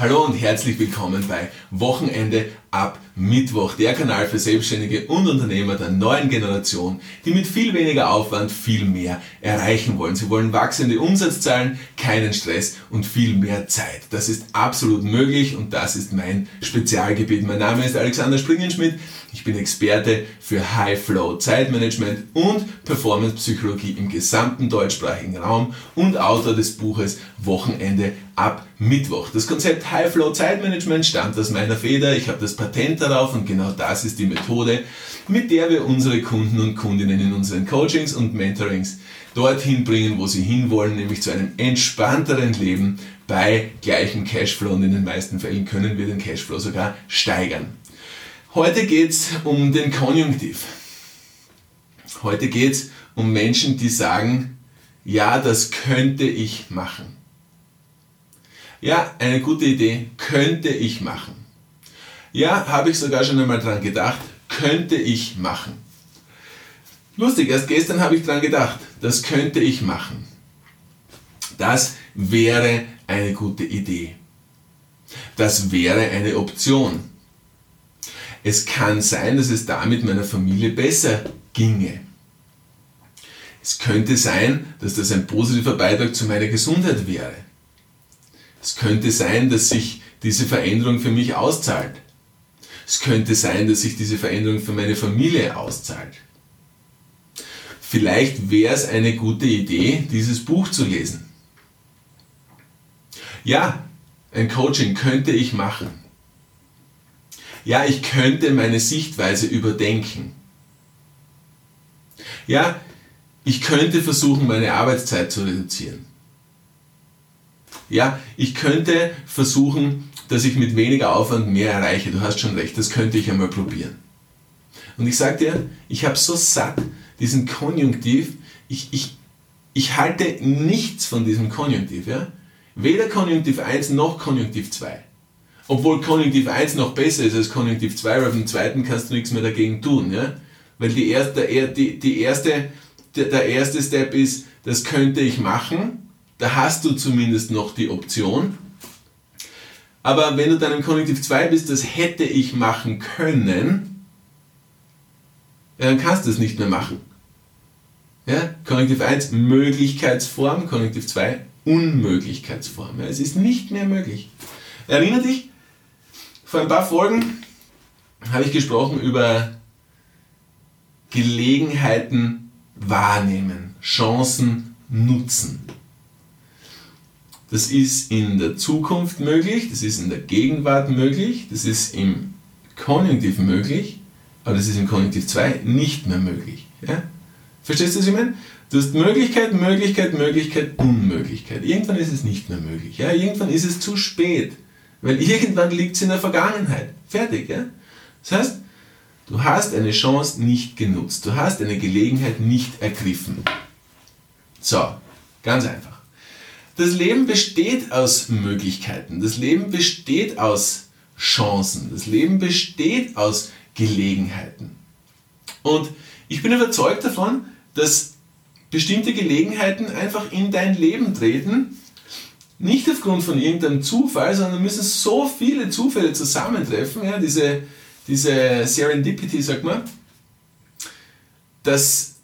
Hallo und herzlich willkommen bei Wochenende ab Mittwoch, der Kanal für Selbstständige und Unternehmer der neuen Generation, die mit viel weniger Aufwand viel mehr erreichen wollen. Sie wollen wachsende Umsatzzahlen, keinen Stress und viel mehr Zeit. Das ist absolut möglich und das ist mein Spezialgebiet. Mein Name ist Alexander Springenschmidt. Ich bin Experte für High Flow Zeitmanagement und Performance Psychologie im gesamten deutschsprachigen Raum und Autor des Buches Wochenende ab Mittwoch. Das Konzept High Flow Zeitmanagement stammt aus meiner Feder. Ich habe das Patent darauf und genau das ist die Methode, mit der wir unsere Kunden und Kundinnen in unseren Coachings und Mentorings dorthin bringen, wo sie hinwollen, nämlich zu einem entspannteren Leben bei gleichem Cashflow und in den meisten Fällen können wir den Cashflow sogar steigern. Heute geht es um den Konjunktiv. Heute geht es um Menschen, die sagen, ja, das könnte ich machen. Ja, eine gute Idee, könnte ich machen. Ja, habe ich sogar schon einmal dran gedacht, könnte ich machen. Lustig, erst gestern habe ich dran gedacht, das könnte ich machen. Das wäre eine gute Idee. Das wäre eine Option. Es kann sein, dass es damit meiner Familie besser ginge. Es könnte sein, dass das ein positiver Beitrag zu meiner Gesundheit wäre. Es könnte sein, dass sich diese Veränderung für mich auszahlt. Es könnte sein, dass sich diese Veränderung für meine Familie auszahlt. Vielleicht wäre es eine gute Idee, dieses Buch zu lesen. Ja, ein Coaching könnte ich machen. Ja, ich könnte meine Sichtweise überdenken. Ja, ich könnte versuchen, meine Arbeitszeit zu reduzieren. Ja, ich könnte versuchen, dass ich mit weniger Aufwand mehr erreiche. Du hast schon recht, das könnte ich einmal probieren. Und ich sage dir, ich habe so satt diesen Konjunktiv, ich, ich, ich halte nichts von diesem Konjunktiv. Ja? Weder Konjunktiv 1 noch Konjunktiv 2. Obwohl Konjunktiv 1 noch besser ist als Konjunktiv 2, weil beim zweiten kannst du nichts mehr dagegen tun. Ja? Weil die erste, die, die erste, der, der erste Step ist, das könnte ich machen. Da hast du zumindest noch die Option. Aber wenn du dann im Konjunktiv 2 bist, das hätte ich machen können, ja, dann kannst du es nicht mehr machen. Ja? Konjunktiv 1 Möglichkeitsform, Konjunktiv 2 Unmöglichkeitsform. Ja, es ist nicht mehr möglich. Erinner dich, vor ein paar Folgen habe ich gesprochen über Gelegenheiten wahrnehmen, Chancen nutzen. Das ist in der Zukunft möglich, das ist in der Gegenwart möglich, das ist im Konjunktiv möglich, aber das ist im Konjunktiv 2 nicht mehr möglich. Ja? Verstehst du, was ich meine? Du hast Möglichkeit, Möglichkeit, Möglichkeit, Unmöglichkeit. Irgendwann ist es nicht mehr möglich. Ja? Irgendwann ist es zu spät. Weil irgendwann liegt es in der Vergangenheit. Fertig, ja? Das heißt, du hast eine Chance nicht genutzt. Du hast eine Gelegenheit nicht ergriffen. So, ganz einfach. Das Leben besteht aus Möglichkeiten. Das Leben besteht aus Chancen. Das Leben besteht aus Gelegenheiten. Und ich bin überzeugt davon, dass bestimmte Gelegenheiten einfach in dein Leben treten, nicht aufgrund von irgendeinem Zufall, sondern müssen so viele Zufälle zusammentreffen, ja, diese, diese Serendipity, sagt man, dass,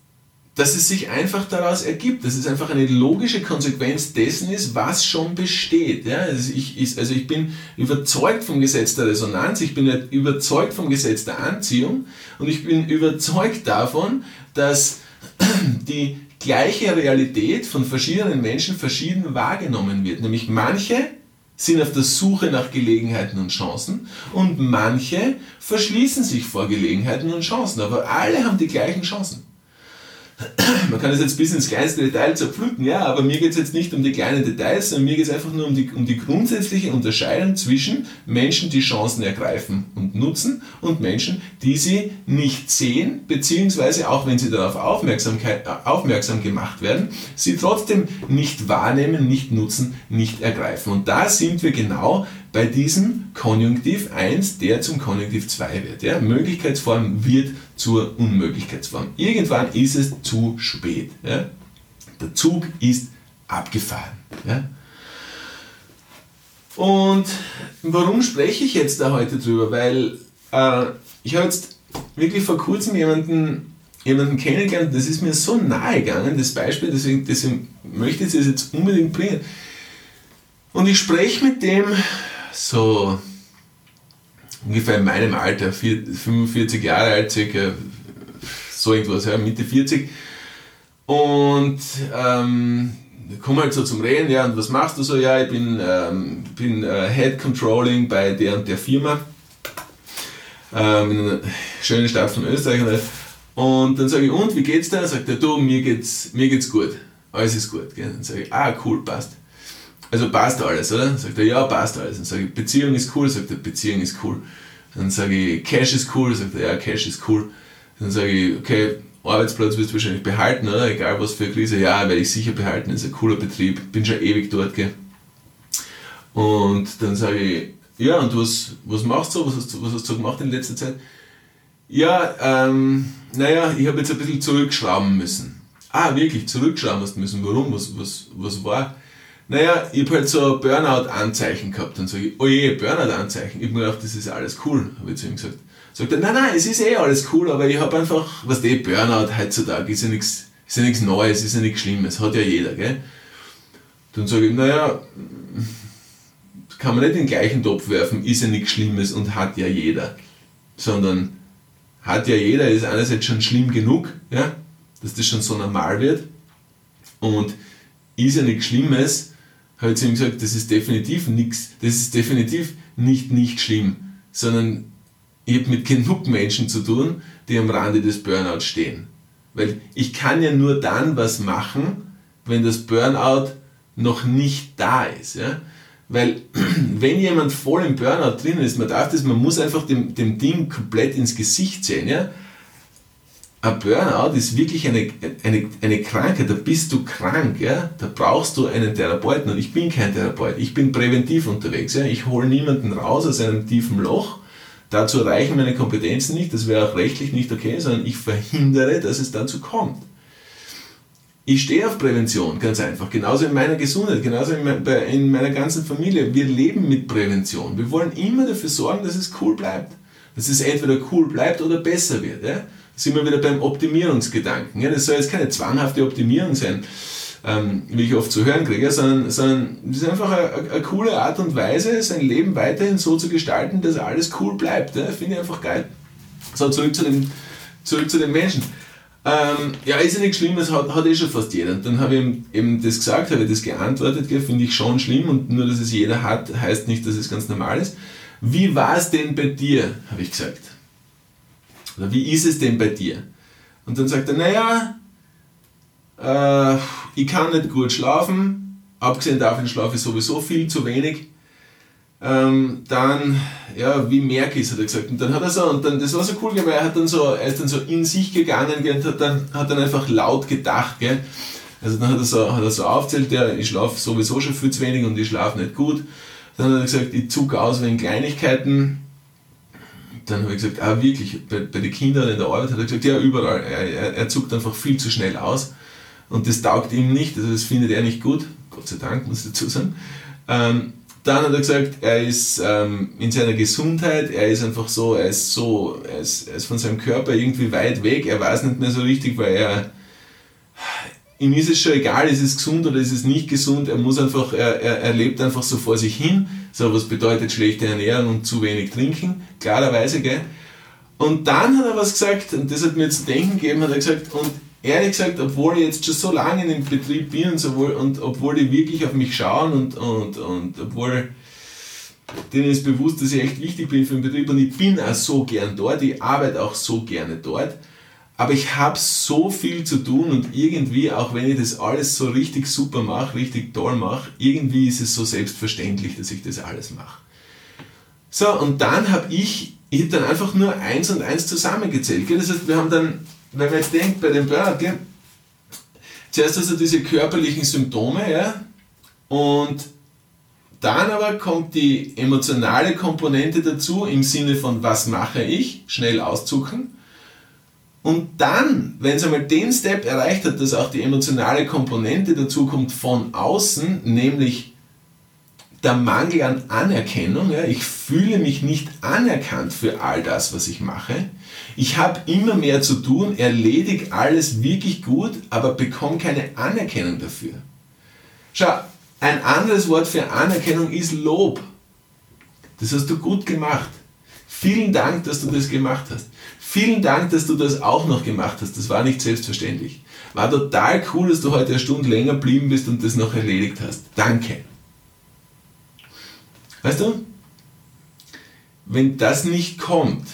dass es sich einfach daraus ergibt, dass es einfach eine logische Konsequenz dessen ist, was schon besteht. Ja. Also, ich, also ich bin überzeugt vom Gesetz der Resonanz, ich bin überzeugt vom Gesetz der Anziehung und ich bin überzeugt davon, dass die gleiche Realität von verschiedenen Menschen verschieden wahrgenommen wird. Nämlich manche sind auf der Suche nach Gelegenheiten und Chancen und manche verschließen sich vor Gelegenheiten und Chancen, aber alle haben die gleichen Chancen. Man kann das jetzt bis ins kleinste Detail zerpflücken, ja, aber mir geht es jetzt nicht um die kleinen Details, sondern mir geht es einfach nur um die, um die grundsätzliche Unterscheidung zwischen Menschen, die Chancen ergreifen und nutzen und Menschen, die sie nicht sehen, beziehungsweise auch wenn sie darauf äh, aufmerksam gemacht werden, sie trotzdem nicht wahrnehmen, nicht nutzen, nicht ergreifen. Und da sind wir genau bei diesem Konjunktiv 1, der zum Konjunktiv 2 wird. Ja? Möglichkeitsform wird zur Unmöglichkeitsform. Irgendwann ist es zu spät. Ja? Der Zug ist abgefahren. Ja? Und warum spreche ich jetzt da heute drüber? Weil äh, ich habe jetzt wirklich vor kurzem jemanden, jemanden kennengelernt, das ist mir so nahe gegangen, das Beispiel, deswegen, deswegen möchte ich es jetzt unbedingt bringen. Und ich spreche mit dem so ungefähr in meinem Alter, 45 Jahre alt, circa so irgendwas, ja, Mitte 40. Und ähm, komme halt so zum Reden, ja, und was machst du so? Ja, ich bin, ähm, bin äh, Head Controlling bei der und der Firma ähm, in einer schönen Stadt von Österreich. Und dann sage ich, und wie geht's dir? Sagt er, du, mir geht's, mir geht's gut. Alles ist gut. Gell? Dann sage ich, ah, cool, passt. Also passt alles, oder? Sagt er, ja, passt alles. Dann sage ich, Beziehung ist cool. Sagt er, Beziehung ist cool. Dann sage ich, Cash ist cool. Sagt er, ja, Cash ist cool. Dann sage ich, okay, Arbeitsplatz wirst du wahrscheinlich behalten, oder? Egal was für eine Krise. Ja, werde ich sicher behalten. Ist ein cooler Betrieb. Bin schon ewig dort, gell? Und dann sage ich, ja, und was, was machst du? Was hast, was hast du gemacht in letzter Zeit? Ja, ähm, naja, ich habe jetzt ein bisschen zurückschrauben müssen. Ah, wirklich, zurückschrauben hast müssen. Warum? Was, was, was war? Naja, ich habe halt so Burnout-Anzeichen gehabt. Dann sage ich, oh je, Burnout-Anzeichen. Ich habe mir gedacht, das ist alles cool, habe ich zu ihm gesagt. Sagt er, nein, nein, es ist eh alles cool, aber ich habe einfach, was der Burnout heutzutage ist ja nichts ist ja nichts Neues, ist ja nichts Schlimmes, hat ja jeder, gell? Dann sage ich, naja, kann man nicht in den gleichen Topf werfen, ist ja nichts Schlimmes und hat ja jeder. Sondern hat ja jeder, ist einerseits schon schlimm genug, ja, dass das schon so normal wird. Und ist ja nichts Schlimmes, habe ich zu ihm gesagt, das ist definitiv nichts, das ist definitiv nicht nicht schlimm, sondern ich habe mit genug Menschen zu tun, die am Rande des Burnouts stehen. Weil ich kann ja nur dann was machen, wenn das Burnout noch nicht da ist. Ja? Weil wenn jemand voll im Burnout drin ist, man darf das, man muss einfach dem, dem Ding komplett ins Gesicht sehen. Ja? Ein Burnout ist wirklich eine, eine, eine Krankheit, da bist du krank, ja? da brauchst du einen Therapeuten und ich bin kein Therapeut, ich bin präventiv unterwegs. Ja? Ich hole niemanden raus aus einem tiefen Loch, dazu reichen meine Kompetenzen nicht, das wäre auch rechtlich nicht okay, sondern ich verhindere, dass es dazu kommt. Ich stehe auf Prävention, ganz einfach. Genauso in meiner Gesundheit, genauso in meiner ganzen Familie. Wir leben mit Prävention. Wir wollen immer dafür sorgen, dass es cool bleibt. Dass es entweder cool bleibt oder besser wird. Ja? Sind wir wieder beim Optimierungsgedanken. Ja? Das soll jetzt keine zwanghafte Optimierung sein, ähm, wie ich oft zu hören kriege, sondern, sondern es ist einfach eine, eine, coole Art und Weise, sein Leben weiterhin so zu gestalten, dass alles cool bleibt. Ja? Finde ich einfach geil. So, zurück zu den, zurück zu den Menschen. Ähm, ja, ist ja nichts Schlimmes, hat, hat eh schon fast jeder. Und dann habe ich ihm eben das gesagt, habe ich das geantwortet, finde ich schon schlimm und nur, dass es jeder hat, heißt nicht, dass es ganz normal ist. Wie war es denn bei dir, habe ich gesagt. Oder wie ist es denn bei dir? Und dann sagt er, naja, äh, ich kann nicht gut schlafen, abgesehen davon schlafe ich sowieso viel zu wenig ähm, dann, ja, wie merke ich es, hat er gesagt. Und dann hat er so, und dann, das war so cool, weil er hat dann so, er ist dann so in sich gegangen und hat dann, hat dann einfach laut gedacht, gell. Also dann hat er so, hat er so aufzählt, ja, ich schlafe sowieso schon viel zu wenig und ich schlafe nicht gut. Dann hat er gesagt, ich zucke aus wegen Kleinigkeiten. Dann habe ich gesagt, ah wirklich, bei, bei den Kindern in der Arbeit hat er gesagt, ja überall, er, er, er zuckt einfach viel zu schnell aus. Und das taugt ihm nicht, also das findet er nicht gut. Gott sei Dank, muss ich dazu sagen. Ähm, dann hat er gesagt, er ist ähm, in seiner Gesundheit, er ist einfach so, er ist so, er ist, er ist von seinem Körper irgendwie weit weg, er weiß nicht mehr so richtig, weil er, ihm ist es schon egal, ist es gesund oder ist es nicht gesund, er muss einfach, er, er, er lebt einfach so vor sich hin, so was bedeutet schlechte Ernährung und zu wenig trinken, klarerweise, gell. Und dann hat er was gesagt, und das hat mir zu denken gegeben, hat er gesagt, und ehrlich gesagt, obwohl ich jetzt schon so lange in dem Betrieb bin und, sowohl, und obwohl die wirklich auf mich schauen und, und, und obwohl denen ist bewusst, dass ich echt wichtig bin für den Betrieb und ich bin auch so gern dort, ich arbeite auch so gerne dort, aber ich habe so viel zu tun und irgendwie, auch wenn ich das alles so richtig super mache, richtig toll mache, irgendwie ist es so selbstverständlich, dass ich das alles mache. So, und dann habe ich, ich habe dann einfach nur eins und eins zusammengezählt. Das heißt, wir haben dann wenn man jetzt denkt, bei dem Burnout, gell, zuerst du diese körperlichen Symptome, ja, und dann aber kommt die emotionale Komponente dazu im Sinne von, was mache ich, schnell auszucken. Und dann, wenn es einmal den Step erreicht hat, dass auch die emotionale Komponente dazu kommt von außen, nämlich der Mangel an Anerkennung. Ja, ich fühle mich nicht anerkannt für all das, was ich mache. Ich habe immer mehr zu tun, erledige alles wirklich gut, aber bekomme keine Anerkennung dafür. Schau, ein anderes Wort für Anerkennung ist Lob. Das hast du gut gemacht. Vielen Dank, dass du das gemacht hast. Vielen Dank, dass du das auch noch gemacht hast. Das war nicht selbstverständlich. War total cool, dass du heute eine Stunde länger blieben bist und das noch erledigt hast. Danke. Weißt du, wenn das nicht kommt,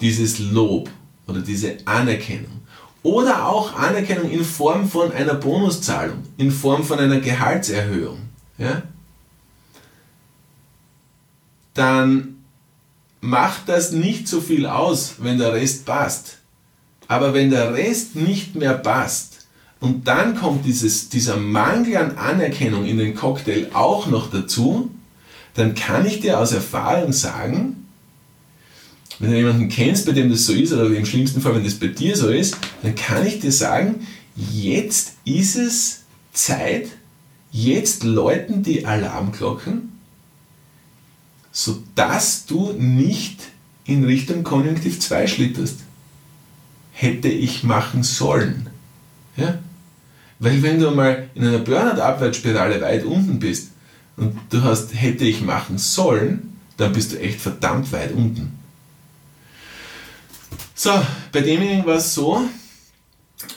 dieses Lob oder diese Anerkennung, oder auch Anerkennung in Form von einer Bonuszahlung, in Form von einer Gehaltserhöhung, ja, dann macht das nicht so viel aus, wenn der Rest passt. Aber wenn der Rest nicht mehr passt und dann kommt dieses, dieser Mangel an Anerkennung in den Cocktail auch noch dazu, dann kann ich dir aus Erfahrung sagen, wenn du jemanden kennst, bei dem das so ist, oder im schlimmsten Fall, wenn das bei dir so ist, dann kann ich dir sagen, jetzt ist es Zeit, jetzt läuten die Alarmglocken, sodass du nicht in Richtung Konjunktiv 2 schlitterst. Hätte ich machen sollen. Ja? Weil wenn du mal in einer Burnout-Abwärtsspirale weit unten bist und du hast hätte ich machen sollen, dann bist du echt verdammt weit unten. So, bei demjenigen war es so,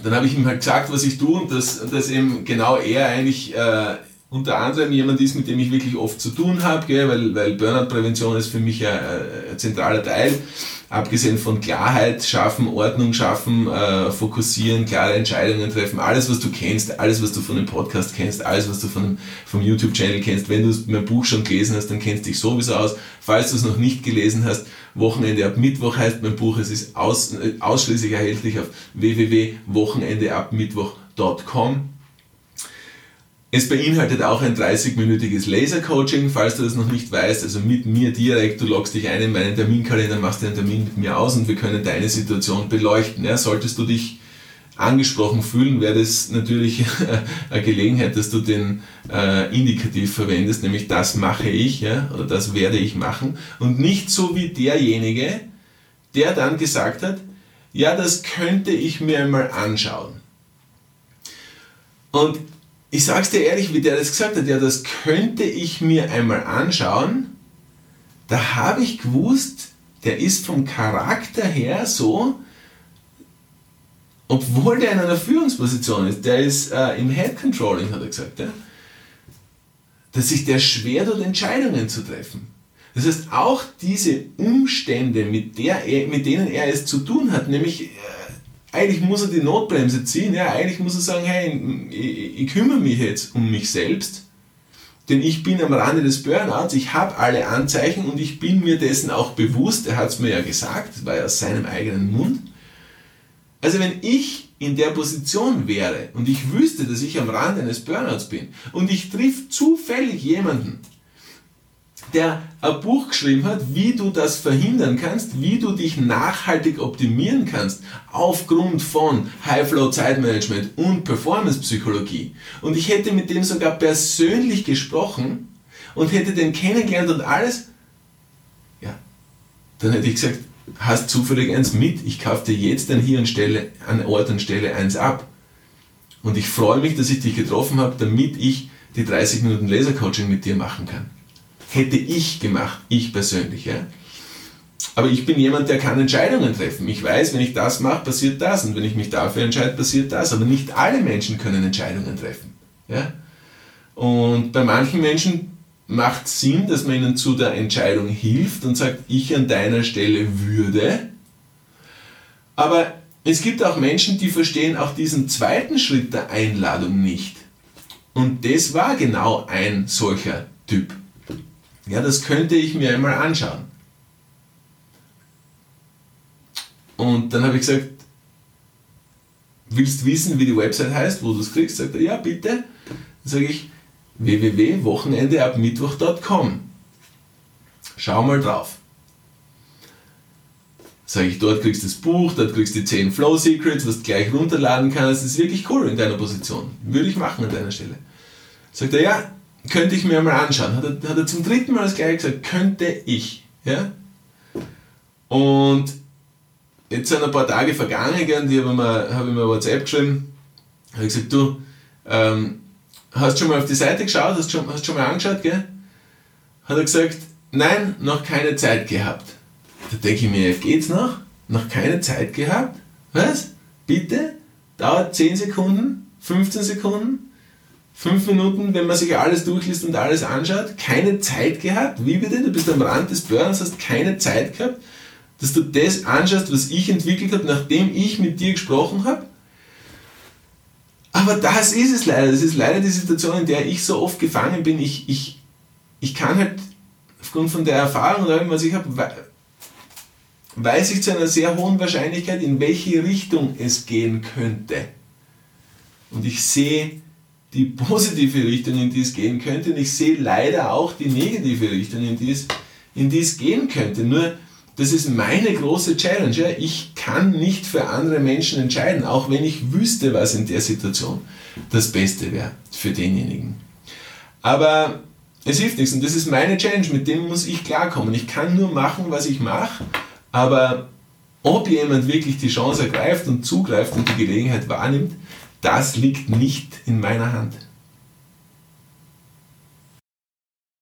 dann habe ich ihm halt gesagt, was ich tue und dass, dass eben genau er eigentlich äh, unter anderem jemand ist, mit dem ich wirklich oft zu tun habe, weil, weil Burnout-Prävention ist für mich ein, ein, zentraler Teil. Abgesehen von Klarheit schaffen, Ordnung schaffen, äh, fokussieren, klare Entscheidungen treffen, alles was du kennst, alles was du von dem Podcast kennst, alles was du von vom YouTube-Channel kennst. Wenn du mein Buch schon gelesen hast, dann kennst du dich sowieso aus. Falls du es noch nicht gelesen hast, Wochenende ab Mittwoch heißt mein Buch, es ist aus, äh, ausschließlich erhältlich auf www.wochenendeabmittwoch.com es beinhaltet auch ein 30-minütiges Laser-Coaching, falls du das noch nicht weißt, also mit mir direkt, du loggst dich ein in meinen Terminkalender, machst einen Termin mit mir aus und wir können deine Situation beleuchten. Ja, solltest du dich angesprochen fühlen, wäre das natürlich eine Gelegenheit, dass du den äh, Indikativ verwendest, nämlich das mache ich ja, oder das werde ich machen und nicht so wie derjenige, der dann gesagt hat, ja, das könnte ich mir einmal anschauen. Und ich sag's dir ehrlich, wie der das gesagt hat, ja, das könnte ich mir einmal anschauen. Da habe ich gewusst, der ist vom Charakter her so, obwohl der in einer Führungsposition ist, der ist äh, im Head Controlling, hat er gesagt, ja, dass sich der schwer tut, Entscheidungen zu treffen. Das heißt, auch diese Umstände, mit, der er, mit denen er es zu tun hat, nämlich äh, eigentlich muss er die Notbremse ziehen, ja, eigentlich muss er sagen, hey, ich, ich kümmere mich jetzt um mich selbst, denn ich bin am Rande des Burnouts, ich habe alle Anzeichen und ich bin mir dessen auch bewusst, er hat es mir ja gesagt, das war ja aus seinem eigenen Mund. Also wenn ich in der Position wäre und ich wüsste, dass ich am Rande eines Burnouts bin und ich triff zufällig jemanden, der ein Buch geschrieben hat, wie du das verhindern kannst, wie du dich nachhaltig optimieren kannst aufgrund von High-Flow-Zeitmanagement und Performance-Psychologie. Und ich hätte mit dem sogar persönlich gesprochen und hätte den kennengelernt und alles. Ja, dann hätte ich gesagt, hast zufällig eins mit, ich kaufe dir jetzt dann hier an, Stelle, an Ort und Stelle eins ab. Und ich freue mich, dass ich dich getroffen habe, damit ich die 30 Minuten Laser-Coaching mit dir machen kann hätte ich gemacht, ich persönlich. Ja? Aber ich bin jemand, der kann Entscheidungen treffen. Ich weiß, wenn ich das mache, passiert das. Und wenn ich mich dafür entscheide, passiert das. Aber nicht alle Menschen können Entscheidungen treffen. Ja? Und bei manchen Menschen macht es Sinn, dass man ihnen zu der Entscheidung hilft und sagt, ich an deiner Stelle würde. Aber es gibt auch Menschen, die verstehen auch diesen zweiten Schritt der Einladung nicht. Und das war genau ein solcher Typ. Ja, das könnte ich mir einmal anschauen. Und dann habe ich gesagt, willst wissen, wie die Website heißt, wo du es kriegst? Sagt er, ja, bitte. Dann sage ich, www.wochenendeabmittwoch.com. Schau mal drauf. Sage ich, dort kriegst du das Buch, dort kriegst du die 10 Flow Secrets, was du gleich runterladen kannst. Das ist wirklich cool in deiner Position. Würde ich machen an deiner Stelle. Sagt er, ja, könnte ich mir mal anschauen. Hat er, hat er zum dritten Mal das gleiche gesagt, könnte ich. Ja? Und jetzt sind ein paar Tage vergangen und ich habe mir, hab mir WhatsApp geschrieben, habe gesagt, du, ähm, hast schon mal auf die Seite geschaut, hast schon, hast schon mal angeschaut, gell? Hat er gesagt, nein, noch keine Zeit gehabt. Da denke ich mir, geht's noch? Noch keine Zeit gehabt? Was? Bitte? Dauert 10 Sekunden? 15 Sekunden? 5 Minuten, wenn man sich alles durchliest und alles anschaut? Keine Zeit gehabt? Wie bitte? Du bist am Rand des Burners, hast keine Zeit gehabt? Dass du das anschaust, was ich entwickelt habe, nachdem ich mit dir gesprochen habe? Aber das ist es leider. Das ist leider die Situation, in der ich so oft gefangen bin. Ich, ich, ich kann halt aufgrund von der Erfahrung, was ich habe, weiß ich zu einer sehr hohen Wahrscheinlichkeit, in welche Richtung es gehen könnte. Und ich sehe die positive Richtung, in die es gehen könnte, und ich sehe leider auch die negative Richtung, in die es, in die es gehen könnte. Nur, das ist meine große Challenge. Ja? Ich kann nicht für andere Menschen entscheiden, auch wenn ich wüsste, was in der Situation das Beste wäre für denjenigen. Aber es hilft nichts und das ist meine Challenge, mit dem muss ich klarkommen. Ich kann nur machen, was ich mache aber ob jemand wirklich die Chance ergreift und zugreift und die Gelegenheit wahrnimmt, das liegt nicht in meiner Hand.